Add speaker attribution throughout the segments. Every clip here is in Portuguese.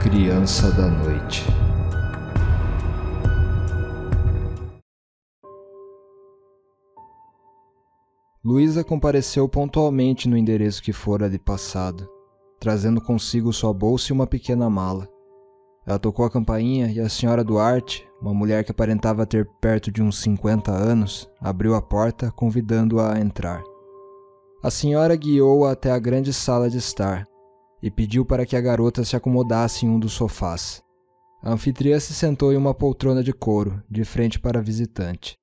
Speaker 1: Criança da Noite. Luísa compareceu pontualmente no endereço que fora de passado, trazendo consigo sua bolsa e uma pequena mala. Ela tocou a campainha e a senhora Duarte, uma mulher que aparentava ter perto de uns 50 anos, abriu a porta, convidando-a a entrar. A senhora guiou-a até a grande sala de estar e pediu para que a garota se acomodasse em um dos sofás. A anfitriã se sentou em uma poltrona de couro, de frente para a visitante.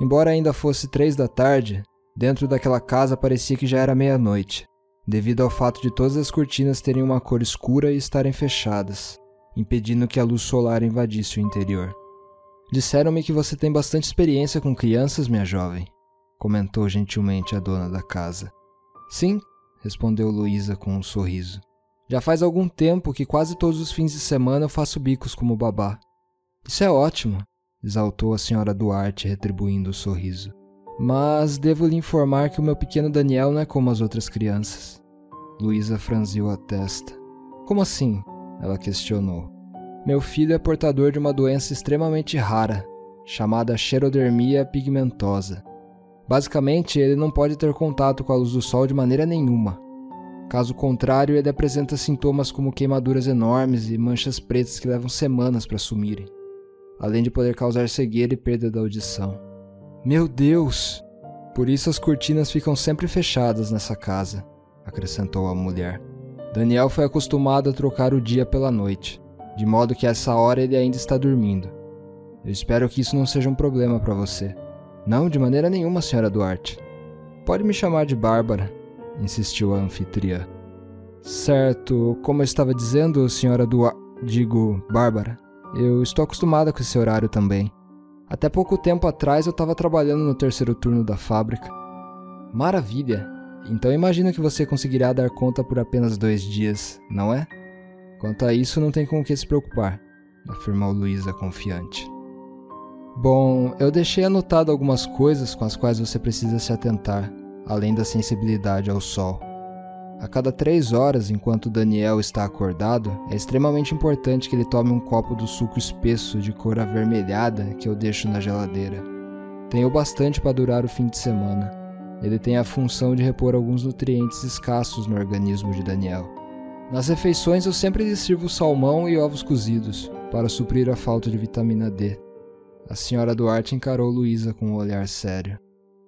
Speaker 1: Embora ainda fosse três da tarde, dentro daquela casa parecia que já era meia-noite, devido ao fato de todas as cortinas terem uma cor escura e estarem fechadas, impedindo que a luz solar invadisse o interior. Disseram-me que você tem bastante experiência com crianças, minha jovem, comentou gentilmente a dona da casa. Sim, respondeu Luísa com um sorriso. Já faz algum tempo que quase todos os fins de semana eu faço bicos como babá. Isso é ótimo, exaltou a senhora Duarte, retribuindo o sorriso. Mas devo lhe informar que o meu pequeno Daniel não é como as outras crianças. Luísa franziu a testa. Como assim? Ela questionou. Meu filho é portador de uma doença extremamente rara, chamada xerodermia pigmentosa. Basicamente, ele não pode ter contato com a luz do sol de maneira nenhuma. Caso contrário, ele apresenta sintomas como queimaduras enormes e manchas pretas que levam semanas para sumirem, além de poder causar cegueira e perda da audição. Meu Deus! Por isso as cortinas ficam sempre fechadas nessa casa, acrescentou a mulher. Daniel foi acostumado a trocar o dia pela noite, de modo que a essa hora ele ainda está dormindo. Eu espero que isso não seja um problema para você. Não, de maneira nenhuma, senhora Duarte. Pode me chamar de Bárbara, insistiu a anfitriã. Certo, como eu estava dizendo, senhora Duarte. Digo, Bárbara, eu estou acostumada com esse horário também. Até pouco tempo atrás eu estava trabalhando no terceiro turno da fábrica. Maravilha! Então imagino que você conseguirá dar conta por apenas dois dias, não é? Quanto a isso, não tem com o que se preocupar, afirmou Luísa confiante. Bom, eu deixei anotado algumas coisas com as quais você precisa se atentar, além da sensibilidade ao sol. A cada três horas, enquanto Daniel está acordado, é extremamente importante que ele tome um copo do suco espesso de cor avermelhada que eu deixo na geladeira. Tem o bastante para durar o fim de semana. Ele tem a função de repor alguns nutrientes escassos no organismo de Daniel. Nas refeições eu sempre lhe sirvo salmão e ovos cozidos, para suprir a falta de vitamina D. A senhora Duarte encarou Luísa com um olhar sério.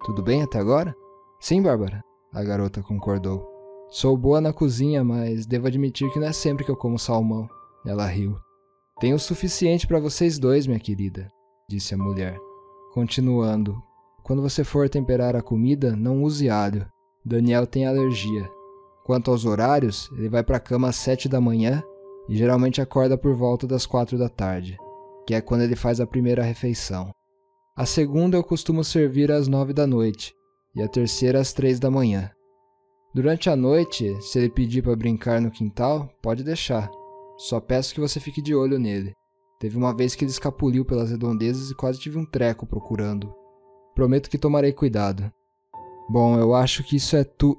Speaker 1: Tudo bem até agora? Sim, Bárbara, a garota concordou. Sou boa na cozinha, mas devo admitir que não é sempre que eu como salmão. Ela riu. Tenho o suficiente para vocês dois, minha querida, disse a mulher. Continuando. Quando você for temperar a comida, não use alho. Daniel tem alergia. Quanto aos horários, ele vai para a cama às sete da manhã e geralmente acorda por volta das quatro da tarde que é quando ele faz a primeira refeição. A segunda eu costumo servir às nove da noite e a terceira às três da manhã. Durante a noite, se ele pedir para brincar no quintal, pode deixar. Só peço que você fique de olho nele. Teve uma vez que ele escapuliu pelas redondezas e quase tive um treco procurando. Prometo que tomarei cuidado. Bom, eu acho que isso é tu.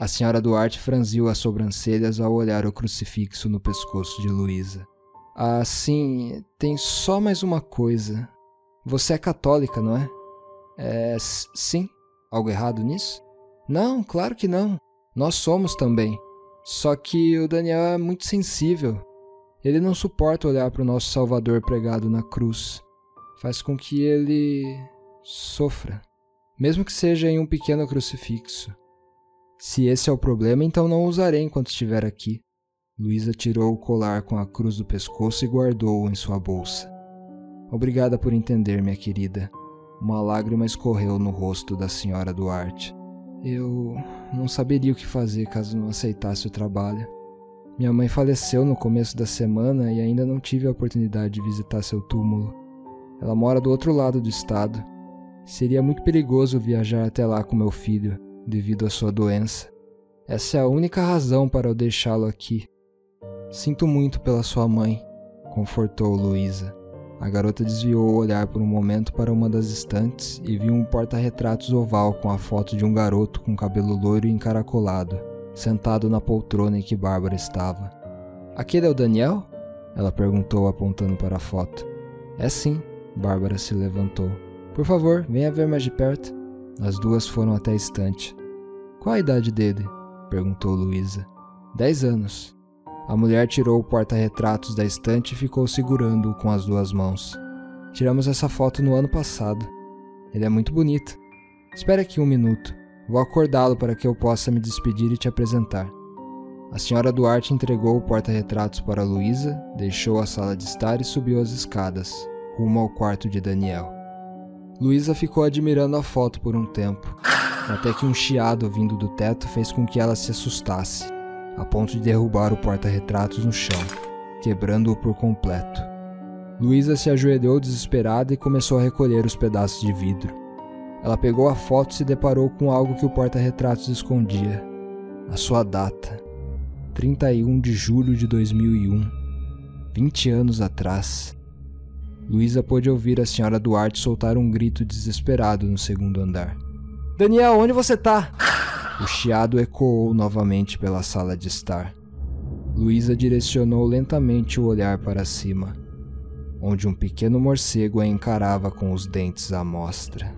Speaker 1: A senhora Duarte franziu as sobrancelhas ao olhar o crucifixo no pescoço de Luísa. Ah, sim, tem só mais uma coisa. Você é católica, não é? É. Sim? Algo errado nisso? Não, claro que não. Nós somos também. Só que o Daniel é muito sensível. Ele não suporta olhar para o nosso Salvador pregado na cruz. Faz com que ele sofra, mesmo que seja em um pequeno crucifixo. Se esse é o problema, então não usarei enquanto estiver aqui. Luísa tirou o colar com a cruz do pescoço e guardou-o em sua bolsa. Obrigada por entender, minha querida. Uma lágrima escorreu no rosto da senhora Duarte. Eu não saberia o que fazer caso não aceitasse o trabalho. Minha mãe faleceu no começo da semana e ainda não tive a oportunidade de visitar seu túmulo. Ela mora do outro lado do estado. Seria muito perigoso viajar até lá com meu filho, devido à sua doença. Essa é a única razão para eu deixá-lo aqui. Sinto muito pela sua mãe, confortou Luísa. A garota desviou o olhar por um momento para uma das estantes e viu um porta-retratos oval com a foto de um garoto com cabelo loiro e encaracolado, sentado na poltrona em que Bárbara estava. Aquele é o Daniel? Ela perguntou, apontando para a foto. É sim, Bárbara se levantou. Por favor, venha ver mais de perto. As duas foram até a estante. Qual a idade dele? perguntou Luísa. Dez anos. A mulher tirou o porta-retratos da estante e ficou segurando-o com as duas mãos. Tiramos essa foto no ano passado. Ele é muito bonito. Espere aqui um minuto. Vou acordá-lo para que eu possa me despedir e te apresentar. A senhora Duarte entregou o porta-retratos para Luísa, deixou a sala de estar e subiu as escadas, rumo ao quarto de Daniel. Luísa ficou admirando a foto por um tempo, até que um chiado vindo do teto fez com que ela se assustasse, a ponto de derrubar o porta-retratos no chão, quebrando-o por completo. Luísa se ajoelhou desesperada e começou a recolher os pedaços de vidro. Ela pegou a foto e se deparou com algo que o porta-retratos escondia: a sua data, 31 de julho de 2001, 20 anos atrás. Luísa pôde ouvir a senhora Duarte soltar um grito desesperado no segundo andar. Daniel, onde você tá? O chiado ecoou novamente pela sala de estar. Luísa direcionou lentamente o olhar para cima, onde um pequeno morcego a encarava com os dentes à mostra.